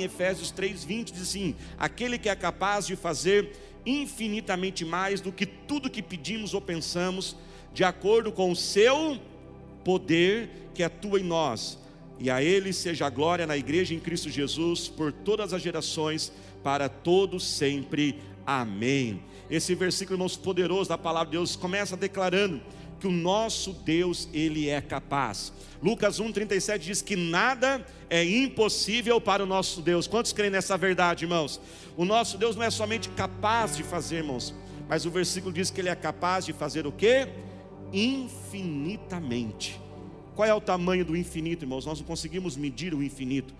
em Efésios 3:20 diz assim: aquele que é capaz de fazer infinitamente mais do que tudo que pedimos ou pensamos, de acordo com o seu poder que atua em nós. E a ele seja a glória na igreja em Cristo Jesus por todas as gerações, para todos sempre. Amém. Esse versículo, irmãos, poderoso da palavra de Deus começa declarando que o nosso Deus, ele é capaz. Lucas 1:37 diz que nada é impossível para o nosso Deus. Quantos creem nessa verdade, irmãos? O nosso Deus não é somente capaz de fazer, irmãos, mas o versículo diz que ele é capaz de fazer o quê? Infinitamente. Qual é o tamanho do infinito, irmãos? Nós não conseguimos medir o infinito.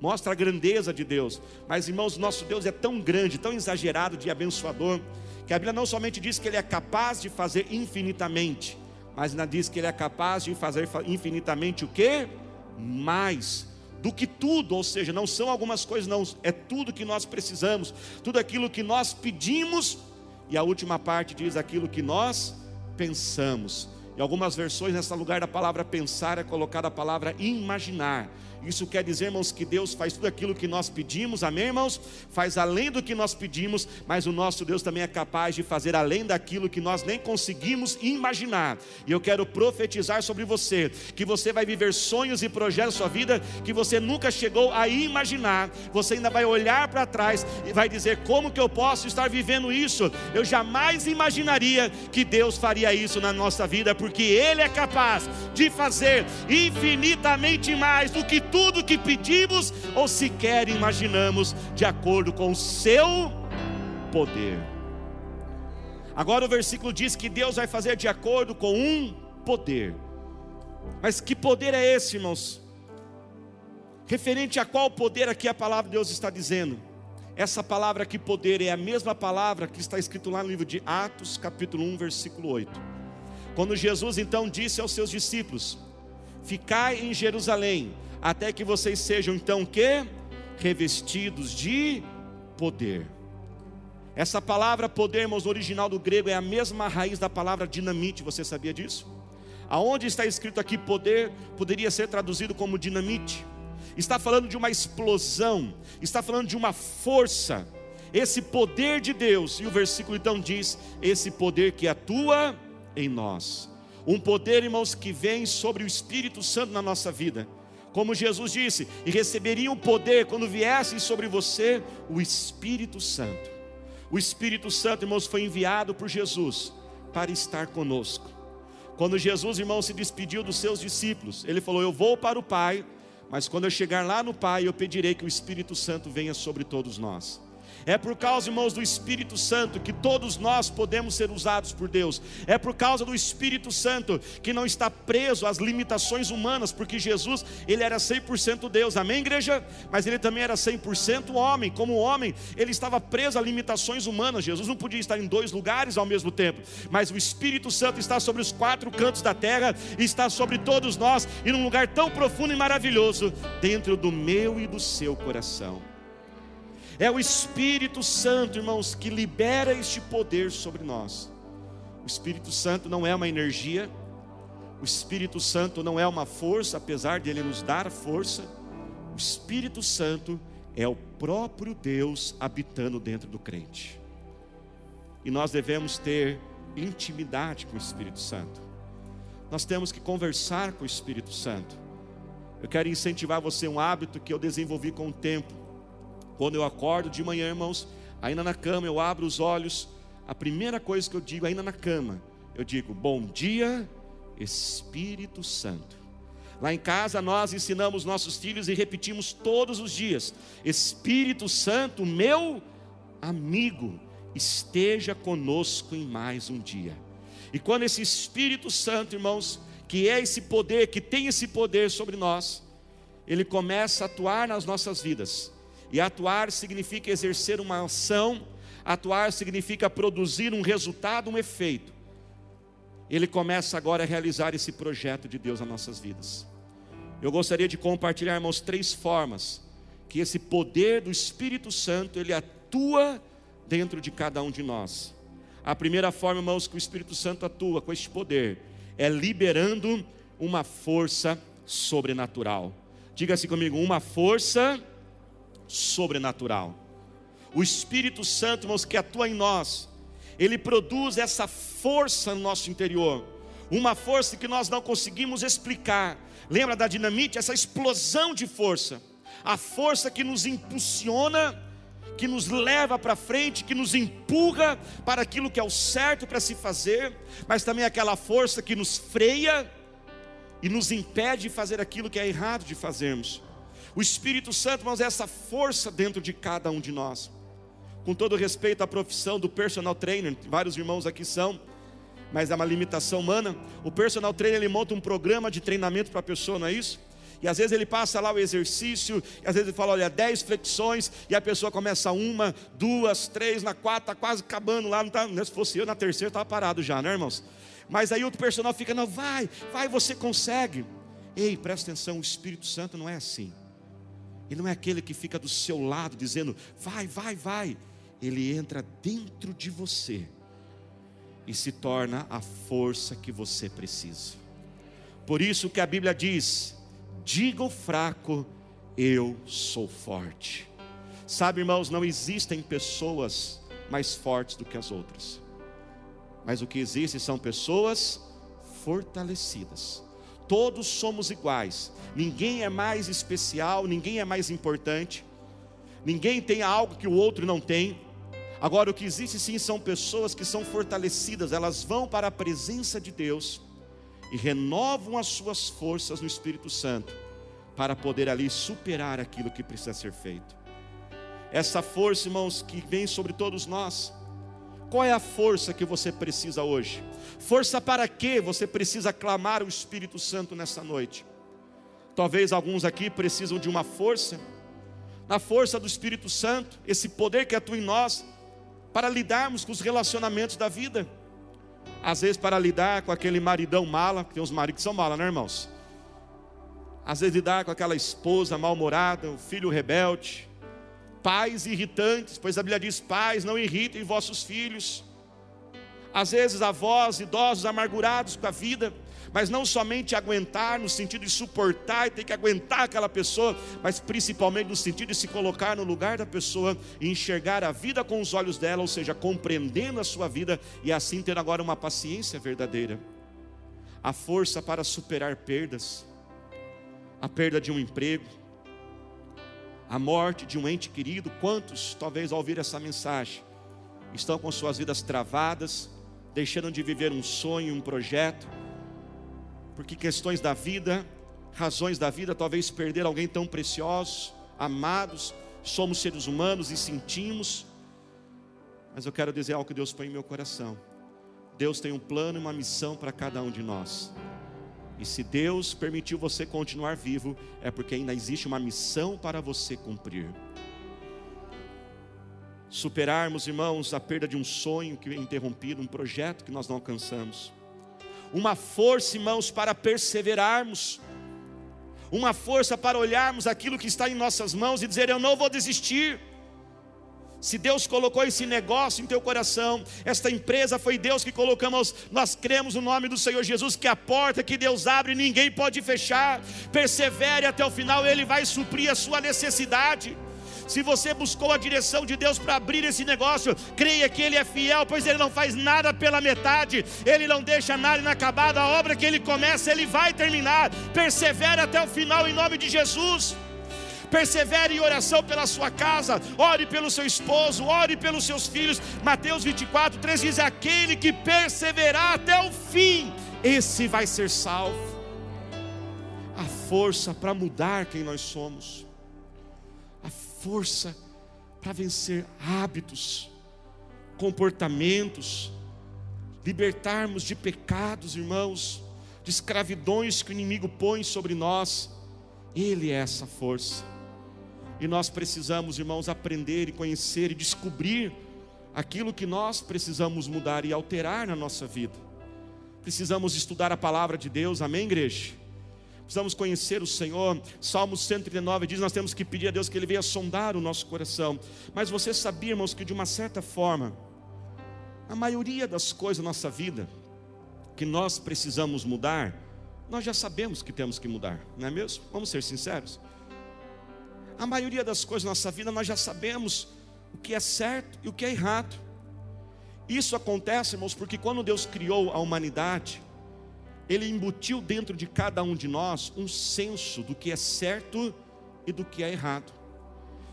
Mostra a grandeza de Deus. Mas, irmãos, nosso Deus é tão grande, tão exagerado de abençoador, que a Bíblia não somente diz que ele é capaz de fazer infinitamente, mas ainda diz que ele é capaz de fazer infinitamente o que? Mais do que tudo, ou seja, não são algumas coisas, não, é tudo que nós precisamos, tudo aquilo que nós pedimos, e a última parte diz aquilo que nós pensamos. Em algumas versões, nessa lugar da palavra pensar, é colocada a palavra imaginar. Isso quer dizer, irmãos, que Deus faz tudo aquilo que nós pedimos, amém, irmãos? Faz além do que nós pedimos, mas o nosso Deus também é capaz de fazer além daquilo que nós nem conseguimos imaginar. E eu quero profetizar sobre você, que você vai viver sonhos e projetos na sua vida que você nunca chegou a imaginar. Você ainda vai olhar para trás e vai dizer: como que eu posso estar vivendo isso? Eu jamais imaginaria que Deus faria isso na nossa vida, porque Ele é capaz de fazer infinitamente mais do que tudo que pedimos ou sequer imaginamos, de acordo com o seu poder. Agora o versículo diz que Deus vai fazer de acordo com um poder. Mas que poder é esse, irmãos? Referente a qual poder aqui a palavra de Deus está dizendo? Essa palavra aqui, poder, é a mesma palavra que está escrito lá no livro de Atos, capítulo 1, versículo 8. Quando Jesus então disse aos seus discípulos: Ficai em Jerusalém, até que vocês sejam então que revestidos de poder. Essa palavra poder, irmãos, no original do grego é a mesma raiz da palavra dinamite, você sabia disso? Aonde está escrito aqui poder, poderia ser traduzido como dinamite. Está falando de uma explosão, está falando de uma força. Esse poder de Deus, e o versículo então diz: esse poder que atua em nós. Um poder, irmãos, que vem sobre o Espírito Santo na nossa vida como Jesus disse, e receberiam poder quando viesse sobre você o Espírito Santo. O Espírito Santo, irmãos, foi enviado por Jesus para estar conosco. Quando Jesus, irmãos, se despediu dos seus discípulos, ele falou: Eu vou para o Pai, mas quando eu chegar lá no Pai, eu pedirei que o Espírito Santo venha sobre todos nós. É por causa, irmãos, do Espírito Santo que todos nós podemos ser usados por Deus. É por causa do Espírito Santo que não está preso às limitações humanas, porque Jesus, ele era 100% Deus. Amém, igreja? Mas ele também era 100% homem. Como homem, ele estava preso a limitações humanas. Jesus não podia estar em dois lugares ao mesmo tempo. Mas o Espírito Santo está sobre os quatro cantos da terra, está sobre todos nós e num lugar tão profundo e maravilhoso, dentro do meu e do seu coração. É o Espírito Santo, irmãos, que libera este poder sobre nós. O Espírito Santo não é uma energia, o Espírito Santo não é uma força, apesar de ele nos dar força. O Espírito Santo é o próprio Deus habitando dentro do crente. E nós devemos ter intimidade com o Espírito Santo. Nós temos que conversar com o Espírito Santo. Eu quero incentivar você um hábito que eu desenvolvi com o tempo quando eu acordo de manhã, irmãos, ainda na cama, eu abro os olhos, a primeira coisa que eu digo, ainda na cama, eu digo: Bom dia, Espírito Santo. Lá em casa nós ensinamos nossos filhos e repetimos todos os dias: Espírito Santo, meu amigo, esteja conosco em mais um dia. E quando esse Espírito Santo, irmãos, que é esse poder, que tem esse poder sobre nós, ele começa a atuar nas nossas vidas, e atuar significa exercer uma ação, atuar significa produzir um resultado, um efeito. Ele começa agora a realizar esse projeto de Deus nas nossas vidas. Eu gostaria de compartilhar, irmãos, três formas que esse poder do Espírito Santo ele atua dentro de cada um de nós. A primeira forma, irmãos, que o Espírito Santo atua com este poder é liberando uma força sobrenatural. Diga assim comigo: uma força sobrenatural. O Espírito Santo, irmãos, que atua em nós, ele produz essa força no nosso interior, uma força que nós não conseguimos explicar. Lembra da dinamite? Essa explosão de força, a força que nos impulsiona, que nos leva para frente, que nos empurra para aquilo que é o certo para se fazer, mas também aquela força que nos freia e nos impede de fazer aquilo que é errado de fazermos. O Espírito Santo, irmãos, é essa força dentro de cada um de nós. Com todo respeito à profissão do personal trainer, vários irmãos aqui são, mas é uma limitação humana. O personal trainer ele monta um programa de treinamento para a pessoa, não é isso? E às vezes ele passa lá o exercício, e às vezes ele fala, olha, 10 flexões, e a pessoa começa uma, duas, três, na quarta, está quase acabando lá, não tá, se fosse eu na terceira, estava parado já, né, irmãos? Mas aí outro personal fica, não, vai, vai, você consegue. Ei, presta atenção, o Espírito Santo não é assim. Ele não é aquele que fica do seu lado dizendo, vai, vai, vai. Ele entra dentro de você e se torna a força que você precisa. Por isso que a Bíblia diz: diga o fraco, eu sou forte. Sabe, irmãos, não existem pessoas mais fortes do que as outras, mas o que existe são pessoas fortalecidas. Todos somos iguais, ninguém é mais especial, ninguém é mais importante, ninguém tem algo que o outro não tem. Agora, o que existe sim são pessoas que são fortalecidas, elas vão para a presença de Deus e renovam as suas forças no Espírito Santo para poder ali superar aquilo que precisa ser feito. Essa força, irmãos, que vem sobre todos nós. Qual é a força que você precisa hoje? Força para que você precisa clamar o Espírito Santo nessa noite? Talvez alguns aqui precisam de uma força, na força do Espírito Santo, esse poder que atua em nós, para lidarmos com os relacionamentos da vida. Às vezes para lidar com aquele maridão mala, tem uns maridos que são mala, né, irmãos? Às vezes lidar com aquela esposa mal-humorada, o filho rebelde, pais irritantes, pois a Bíblia diz: pais, não irritem vossos filhos. Às vezes avós, idosos amargurados com a vida, mas não somente aguentar no sentido de suportar e ter que aguentar aquela pessoa, mas principalmente no sentido de se colocar no lugar da pessoa e enxergar a vida com os olhos dela, ou seja, compreendendo a sua vida e assim ter agora uma paciência verdadeira, a força para superar perdas, a perda de um emprego, a morte de um ente querido. Quantos, talvez ao ouvir essa mensagem, estão com suas vidas travadas, deixando de viver um sonho, um projeto, porque questões da vida, razões da vida, talvez perder alguém tão precioso, amados, somos seres humanos e sentimos, mas eu quero dizer algo que Deus põe em meu coração. Deus tem um plano e uma missão para cada um de nós. E se Deus permitiu você continuar vivo, é porque ainda existe uma missão para você cumprir. Superarmos, irmãos, a perda de um sonho que é interrompido, um projeto que nós não alcançamos uma força, irmãos, para perseverarmos, uma força para olharmos aquilo que está em nossas mãos e dizer: Eu não vou desistir. Se Deus colocou esse negócio em teu coração, esta empresa foi Deus que colocamos, nós cremos no nome do Senhor Jesus, que a porta que Deus abre ninguém pode fechar. Persevere até o final, Ele vai suprir a sua necessidade. Se você buscou a direção de Deus para abrir esse negócio, creia que Ele é fiel, pois Ele não faz nada pela metade, Ele não deixa nada inacabado. A obra que Ele começa, Ele vai terminar. Persevere até o final em nome de Jesus. Persevere em oração pela sua casa, ore pelo seu esposo, ore pelos seus filhos. Mateus 24, 3 diz: Aquele que perseverar até o fim, esse vai ser salvo. A força para mudar quem nós somos força para vencer hábitos, comportamentos, libertarmos de pecados, irmãos, de escravidões que o inimigo põe sobre nós. Ele é essa força. E nós precisamos, irmãos, aprender e conhecer e descobrir aquilo que nós precisamos mudar e alterar na nossa vida. Precisamos estudar a palavra de Deus, amém, igreja? precisamos conhecer o Senhor. Salmo 139 diz: Nós temos que pedir a Deus que Ele venha sondar o nosso coração. Mas você sabia, irmãos, que de uma certa forma, a maioria das coisas da nossa vida que nós precisamos mudar, nós já sabemos que temos que mudar, não é mesmo? Vamos ser sinceros. A maioria das coisas na nossa vida nós já sabemos o que é certo e o que é errado. Isso acontece, irmãos, porque quando Deus criou a humanidade, Ele embutiu dentro de cada um de nós um senso do que é certo e do que é errado.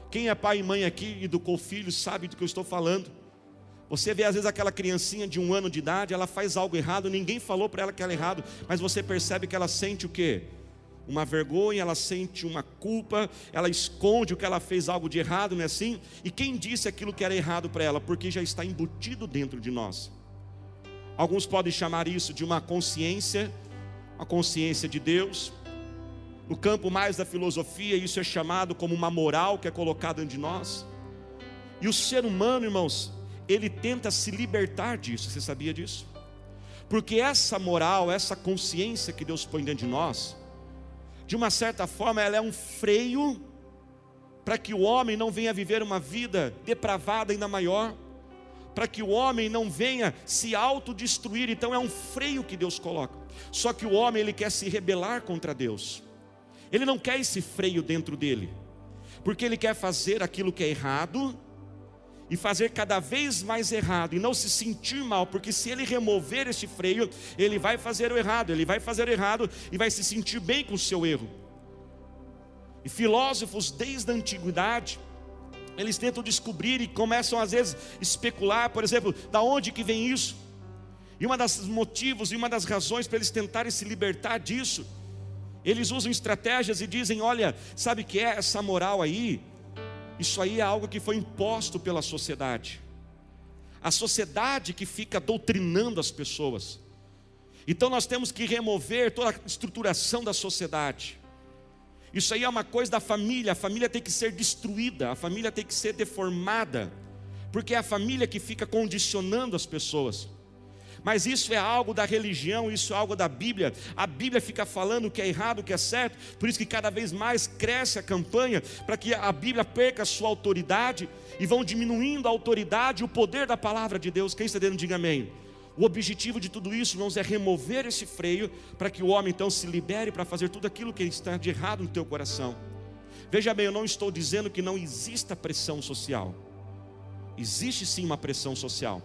Quem é pai e mãe aqui e educou filhos sabe do que eu estou falando. Você vê às vezes aquela criancinha de um ano de idade, ela faz algo errado, ninguém falou para ela que era errado, mas você percebe que ela sente o quê? Uma vergonha, ela sente uma culpa, ela esconde o que ela fez algo de errado, não é assim? E quem disse aquilo que era errado para ela? Porque já está embutido dentro de nós. Alguns podem chamar isso de uma consciência, a consciência de Deus. No campo mais da filosofia, isso é chamado como uma moral que é colocada dentro de nós. E o ser humano, irmãos, ele tenta se libertar disso, você sabia disso? Porque essa moral, essa consciência que Deus põe dentro de nós, de uma certa forma, ela é um freio para que o homem não venha viver uma vida depravada ainda maior, para que o homem não venha se autodestruir. Então é um freio que Deus coloca. Só que o homem ele quer se rebelar contra Deus. Ele não quer esse freio dentro dele, porque ele quer fazer aquilo que é errado e fazer cada vez mais errado e não se sentir mal, porque se ele remover esse freio, ele vai fazer o errado, ele vai fazer o errado e vai se sentir bem com o seu erro. E filósofos desde a antiguidade, eles tentam descobrir e começam às vezes especular, por exemplo, da onde que vem isso? E uma das motivos e uma das razões para eles tentarem se libertar disso, eles usam estratégias e dizem: olha, sabe que é essa moral aí? Isso aí é algo que foi imposto pela sociedade. A sociedade que fica doutrinando as pessoas. Então nós temos que remover toda a estruturação da sociedade. Isso aí é uma coisa da família, a família tem que ser destruída, a família tem que ser deformada, porque é a família que fica condicionando as pessoas mas isso é algo da religião, isso é algo da Bíblia. A Bíblia fica falando o que é errado, o que é certo, por isso que cada vez mais cresce a campanha para que a Bíblia perca a sua autoridade e vão diminuindo a autoridade e o poder da palavra de Deus. Quem está dentro, diga amém. O objetivo de tudo isso, irmãos, é remover esse freio para que o homem então se libere para fazer tudo aquilo que está de errado no teu coração. Veja bem, eu não estou dizendo que não exista pressão social. Existe sim uma pressão social.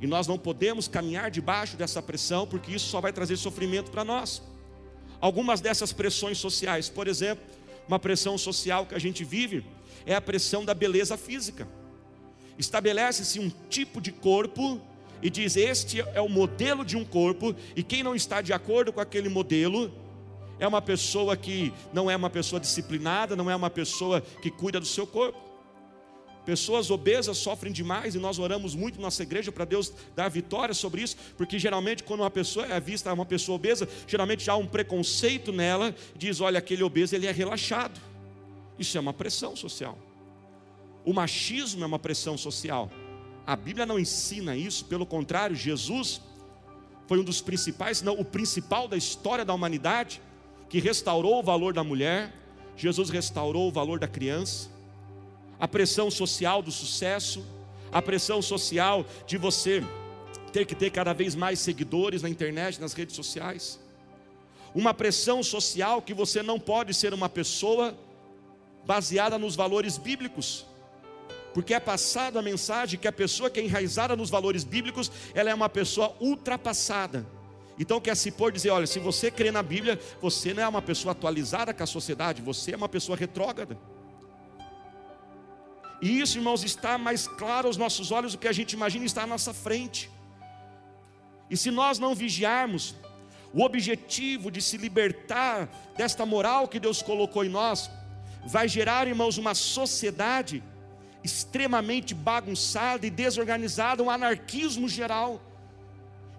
E nós não podemos caminhar debaixo dessa pressão, porque isso só vai trazer sofrimento para nós. Algumas dessas pressões sociais, por exemplo, uma pressão social que a gente vive é a pressão da beleza física. Estabelece-se um tipo de corpo e diz: Este é o modelo de um corpo, e quem não está de acordo com aquele modelo é uma pessoa que não é uma pessoa disciplinada, não é uma pessoa que cuida do seu corpo. Pessoas obesas sofrem demais e nós oramos muito na nossa igreja para Deus dar vitória sobre isso, porque geralmente quando uma pessoa é vista uma pessoa obesa, geralmente já há um preconceito nela, diz, olha, aquele obeso ele é relaxado. Isso é uma pressão social. O machismo é uma pressão social. A Bíblia não ensina isso, pelo contrário, Jesus foi um dos principais, não, o principal da história da humanidade, que restaurou o valor da mulher, Jesus restaurou o valor da criança a pressão social do sucesso, a pressão social de você ter que ter cada vez mais seguidores na internet, nas redes sociais, uma pressão social que você não pode ser uma pessoa baseada nos valores bíblicos, porque é passada a mensagem que a pessoa que é enraizada nos valores bíblicos, ela é uma pessoa ultrapassada. Então quer se pôr dizer, olha, se você crê na Bíblia, você não é uma pessoa atualizada com a sociedade, você é uma pessoa retrógrada. E isso, irmãos, está mais claro aos nossos olhos do que a gente imagina está à nossa frente. E se nós não vigiarmos, o objetivo de se libertar desta moral que Deus colocou em nós, vai gerar, irmãos, uma sociedade extremamente bagunçada e desorganizada, um anarquismo geral.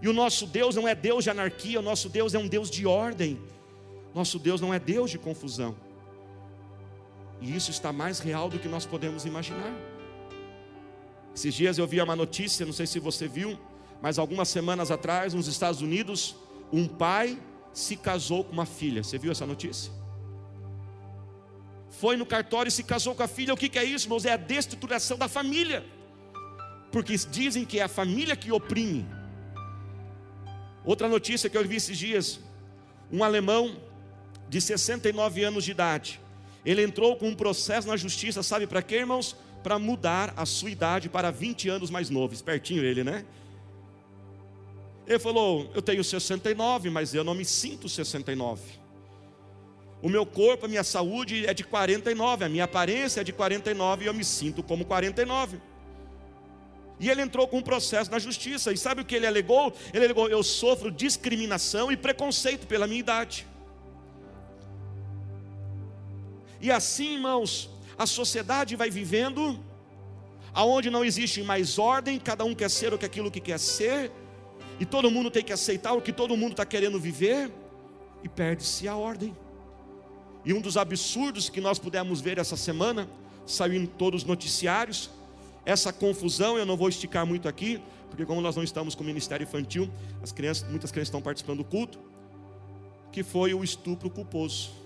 E o nosso Deus não é Deus de anarquia, o nosso Deus é um Deus de ordem. Nosso Deus não é Deus de confusão. E isso está mais real do que nós podemos imaginar. Esses dias eu vi uma notícia, não sei se você viu, mas algumas semanas atrás, nos Estados Unidos, um pai se casou com uma filha. Você viu essa notícia? Foi no cartório e se casou com a filha. O que é isso, irmãos? É a destruturação da família. Porque dizem que é a família que oprime. Outra notícia que eu vi esses dias: um alemão de 69 anos de idade Ele entrou com um processo na justiça, sabe para quê, irmãos? Para mudar a sua idade para 20 anos mais novo. Espertinho ele, né? Ele falou: Eu tenho 69, mas eu não me sinto 69. O meu corpo, a minha saúde é de 49, a minha aparência é de 49 e eu me sinto como 49. E ele entrou com um processo na justiça. E sabe o que ele alegou? Ele alegou: Eu sofro discriminação e preconceito pela minha idade. E assim, irmãos, a sociedade vai vivendo, aonde não existe mais ordem, cada um quer ser o que aquilo que quer ser, e todo mundo tem que aceitar o que todo mundo está querendo viver, e perde-se a ordem. E um dos absurdos que nós pudemos ver essa semana, saiu em todos os noticiários, essa confusão, eu não vou esticar muito aqui, porque como nós não estamos com o ministério infantil, as crianças, muitas crianças estão participando do culto, que foi o estupro culposo.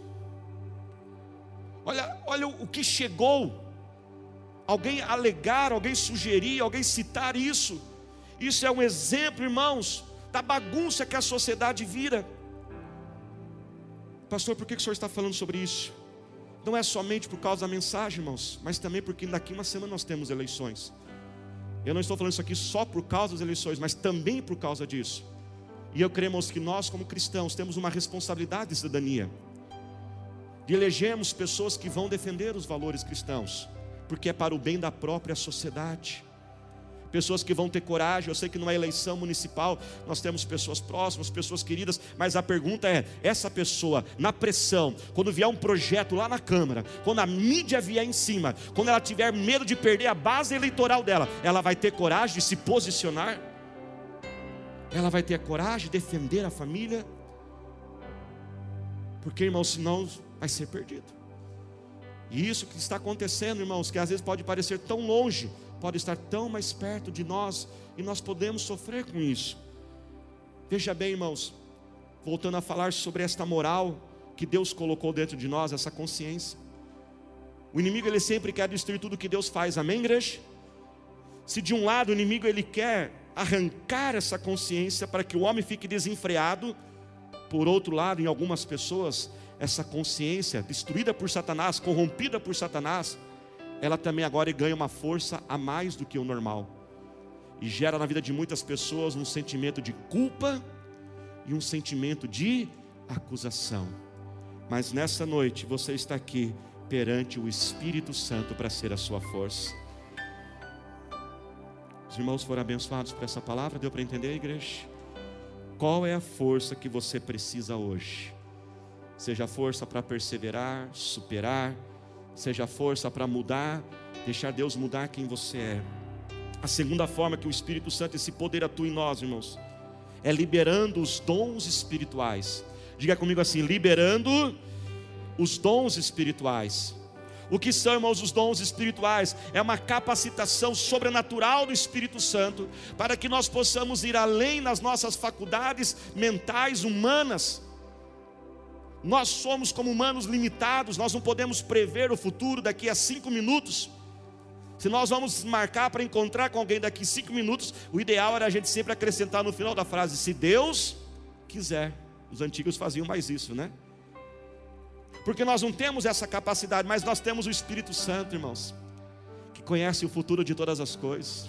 Olha, olha o que chegou. Alguém alegar, alguém sugerir, alguém citar isso. Isso é um exemplo, irmãos, da bagunça que a sociedade vira. Pastor, por que o senhor está falando sobre isso? Não é somente por causa da mensagem, irmãos, mas também porque daqui uma semana nós temos eleições. Eu não estou falando isso aqui só por causa das eleições, mas também por causa disso. E eu creio, irmãos, que nós, como cristãos, temos uma responsabilidade de cidadania de elegermos pessoas que vão defender os valores cristãos, porque é para o bem da própria sociedade. Pessoas que vão ter coragem, eu sei que numa eleição municipal nós temos pessoas próximas, pessoas queridas, mas a pergunta é: essa pessoa, na pressão, quando vier um projeto lá na Câmara, quando a mídia vier em cima, quando ela tiver medo de perder a base eleitoral dela, ela vai ter coragem de se posicionar? Ela vai ter a coragem de defender a família? Porque, irmãos, senão vai ser perdido. E isso que está acontecendo, irmãos, que às vezes pode parecer tão longe, pode estar tão mais perto de nós, e nós podemos sofrer com isso. Veja bem, irmãos, voltando a falar sobre esta moral que Deus colocou dentro de nós, essa consciência. O inimigo ele sempre quer destruir tudo que Deus faz, amém, igreja? Se de um lado o inimigo ele quer arrancar essa consciência para que o homem fique desenfreado, por outro lado, em algumas pessoas, essa consciência destruída por Satanás, corrompida por Satanás, ela também agora ganha uma força a mais do que o normal. E gera na vida de muitas pessoas um sentimento de culpa e um sentimento de acusação. Mas nessa noite você está aqui perante o Espírito Santo para ser a sua força. Os irmãos foram abençoados por essa palavra, deu para entender, igreja? Qual é a força que você precisa hoje? Seja força para perseverar, superar, seja força para mudar, deixar Deus mudar quem você é. A segunda forma que o Espírito Santo, esse poder atua em nós, irmãos, é liberando os dons espirituais. Diga comigo assim: liberando os dons espirituais. O que são, irmãos, os dons espirituais? É uma capacitação sobrenatural do Espírito Santo para que nós possamos ir além nas nossas faculdades mentais, humanas, nós somos como humanos limitados, nós não podemos prever o futuro daqui a cinco minutos. Se nós vamos marcar para encontrar com alguém daqui a cinco minutos, o ideal era a gente sempre acrescentar no final da frase: se Deus quiser. Os antigos faziam mais isso, né? Porque nós não temos essa capacidade, mas nós temos o Espírito Santo, irmãos, que conhece o futuro de todas as coisas,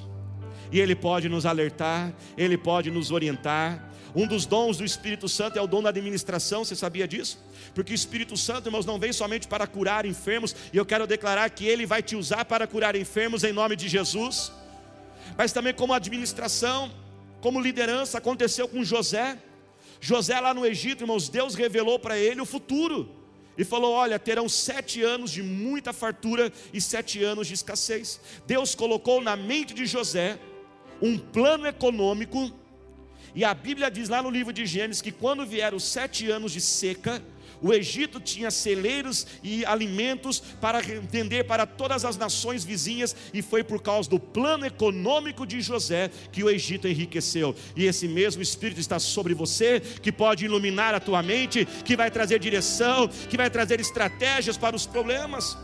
e Ele pode nos alertar, Ele pode nos orientar, um dos dons do Espírito Santo é o dom da administração, você sabia disso? Porque o Espírito Santo, irmãos, não vem somente para curar enfermos, e eu quero declarar que ele vai te usar para curar enfermos em nome de Jesus, mas também como administração, como liderança, aconteceu com José. José lá no Egito, irmãos, Deus revelou para ele o futuro e falou: Olha, terão sete anos de muita fartura e sete anos de escassez. Deus colocou na mente de José um plano econômico e a Bíblia diz lá no livro de Gênesis que quando vieram sete anos de seca, o Egito tinha celeiros e alimentos para vender para todas as nações vizinhas, e foi por causa do plano econômico de José que o Egito enriqueceu. E esse mesmo Espírito está sobre você, que pode iluminar a tua mente, que vai trazer direção, que vai trazer estratégias para os problemas.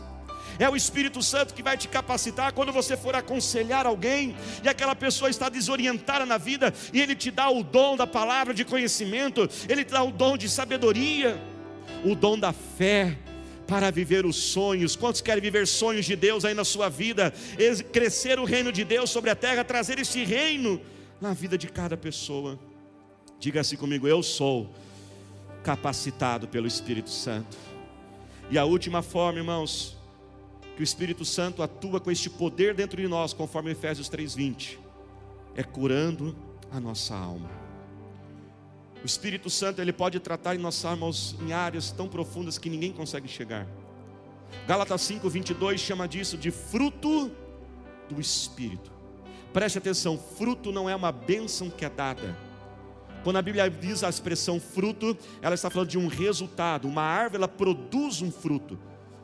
É o Espírito Santo que vai te capacitar quando você for aconselhar alguém e aquela pessoa está desorientada na vida e ele te dá o dom da palavra de conhecimento, ele te dá o dom de sabedoria, o dom da fé para viver os sonhos. Quantos querem viver sonhos de Deus aí na sua vida? Crescer o reino de Deus sobre a terra, trazer esse reino na vida de cada pessoa. Diga assim comigo: eu sou capacitado pelo Espírito Santo. E a última forma, irmãos, que o Espírito Santo atua com este poder dentro de nós, conforme Efésios 3:20, é curando a nossa alma. O Espírito Santo ele pode tratar em nossas almas em áreas tão profundas que ninguém consegue chegar. Gálatas 5:22 chama disso de fruto do Espírito. Preste atenção, fruto não é uma bênção que é dada quando a Bíblia diz a expressão fruto, ela está falando de um resultado. Uma árvore ela produz um fruto.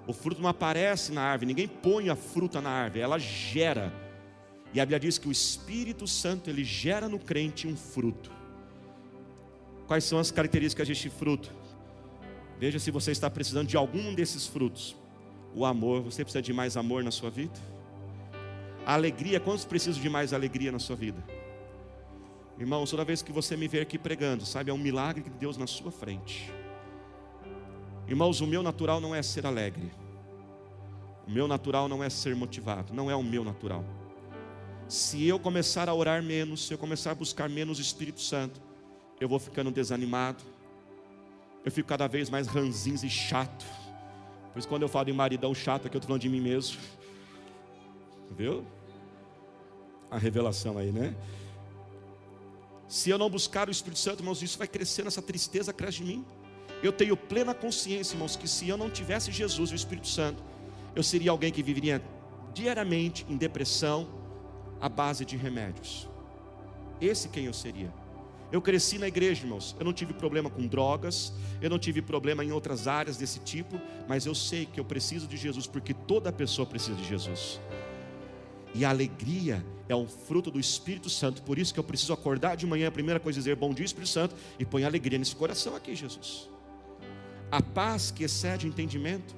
O fruto não aparece na árvore, ninguém põe a fruta na árvore, ela gera. E a Bíblia diz que o Espírito Santo ele gera no crente um fruto. Quais são as características deste fruto? Veja se você está precisando de algum desses frutos. O amor, você precisa de mais amor na sua vida? A alegria, quantos precisam de mais alegria na sua vida? Irmãos, toda vez que você me ver aqui pregando, sabe, é um milagre de Deus na sua frente. Irmãos, o meu natural não é ser alegre. O meu natural não é ser motivado, não é o meu natural. Se eu começar a orar menos, se eu começar a buscar menos o Espírito Santo, eu vou ficando desanimado. Eu fico cada vez mais ranzinho e chato. Por isso quando eu falo em maridão chato, aqui eu estou falando de mim mesmo. Viu? A revelação aí, né? Se eu não buscar o Espírito Santo, irmãos, isso vai crescer, essa tristeza cresce em mim. Eu tenho plena consciência, irmãos, que se eu não tivesse Jesus e o Espírito Santo, eu seria alguém que viveria diariamente em depressão, à base de remédios. Esse quem eu seria. Eu cresci na igreja, irmãos. Eu não tive problema com drogas, eu não tive problema em outras áreas desse tipo, mas eu sei que eu preciso de Jesus, porque toda pessoa precisa de Jesus. E a alegria é um fruto do Espírito Santo. Por isso que eu preciso acordar de manhã, a primeira coisa é dizer bom dia, Espírito Santo, e põe alegria nesse coração aqui, Jesus. A paz que excede o entendimento.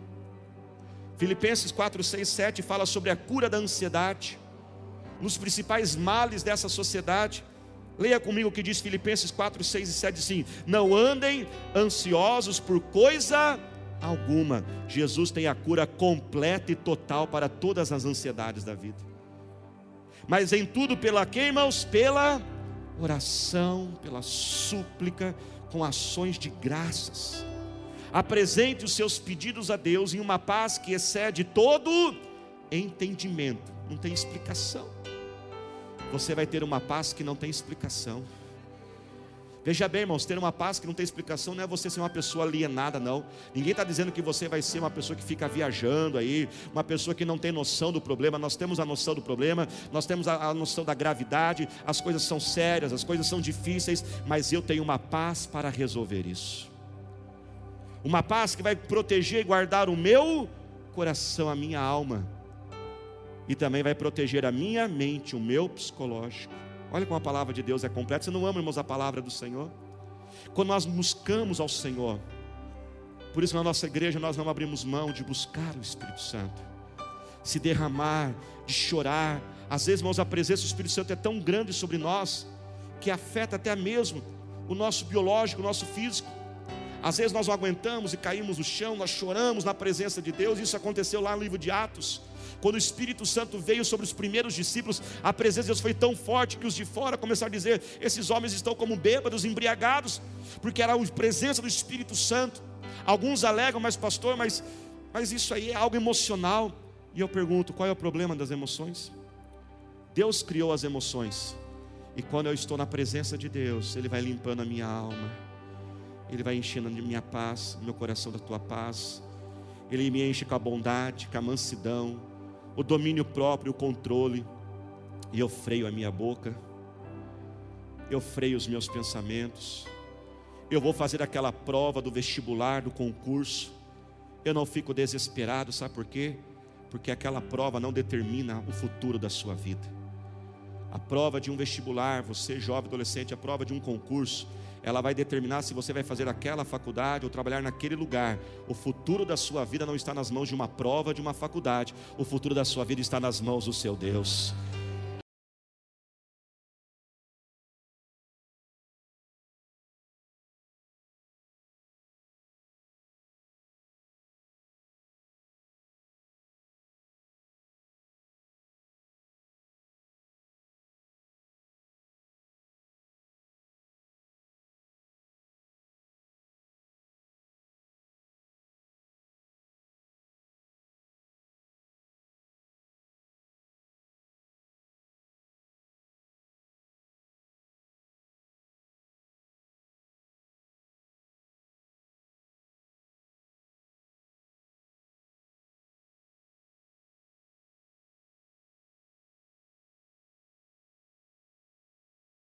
Filipenses 4, 6, 7 fala sobre a cura da ansiedade, nos principais males dessa sociedade. Leia comigo o que diz Filipenses 4, 6 e 7 assim: Não andem ansiosos por coisa alguma. Jesus tem a cura completa e total para todas as ansiedades da vida mas em tudo pela quem, irmãos? Pela oração, pela súplica, com ações de graças. Apresente os seus pedidos a Deus em uma paz que excede todo entendimento. Não tem explicação. Você vai ter uma paz que não tem explicação. Veja bem, irmãos, ter uma paz que não tem explicação não é você ser uma pessoa alienada, não. Ninguém está dizendo que você vai ser uma pessoa que fica viajando aí, uma pessoa que não tem noção do problema. Nós temos a noção do problema, nós temos a, a noção da gravidade, as coisas são sérias, as coisas são difíceis, mas eu tenho uma paz para resolver isso. Uma paz que vai proteger e guardar o meu coração, a minha alma, e também vai proteger a minha mente, o meu psicológico. Olha como a palavra de Deus é completa. Você não ama, irmãos, a palavra do Senhor? Quando nós buscamos ao Senhor, por isso na nossa igreja nós não abrimos mão de buscar o Espírito Santo, se derramar, de chorar. Às vezes, irmãos, a presença do Espírito Santo é tão grande sobre nós que afeta até mesmo o nosso biológico, o nosso físico. Às vezes nós não aguentamos e caímos no chão, nós choramos na presença de Deus. Isso aconteceu lá no livro de Atos. Quando o Espírito Santo veio sobre os primeiros discípulos, a presença de Deus foi tão forte que os de fora começaram a dizer: esses homens estão como bêbados, embriagados, porque era a presença do Espírito Santo. Alguns alegam, mas pastor, mas, mas isso aí é algo emocional. E eu pergunto: qual é o problema das emoções? Deus criou as emoções, e quando eu estou na presença de Deus, Ele vai limpando a minha alma, Ele vai enchendo a minha paz, meu coração da tua paz. Ele me enche com a bondade, com a mansidão, o domínio próprio, o controle, e eu freio a minha boca, eu freio os meus pensamentos, eu vou fazer aquela prova do vestibular, do concurso, eu não fico desesperado, sabe por quê? Porque aquela prova não determina o futuro da sua vida. A prova de um vestibular, você jovem adolescente, a prova de um concurso, ela vai determinar se você vai fazer aquela faculdade ou trabalhar naquele lugar. O futuro da sua vida não está nas mãos de uma prova, de uma faculdade. O futuro da sua vida está nas mãos do seu Deus.